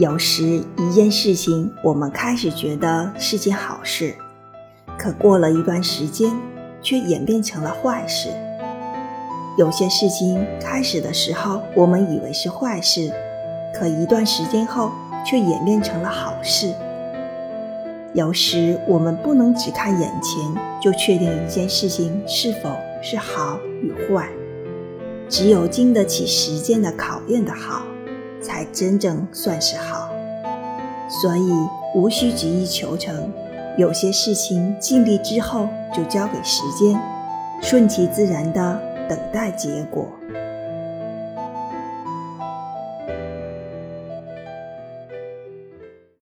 有时一件事情，我们开始觉得是件好事，可过了一段时间，却演变成了坏事。有些事情开始的时候，我们以为是坏事，可一段时间后，却演变成了好事。有时我们不能只看眼前就确定一件事情是否是好与坏，只有经得起时间的考验的好，才真正算是好。所以无需急于求成，有些事情尽力之后就交给时间，顺其自然的等待结果。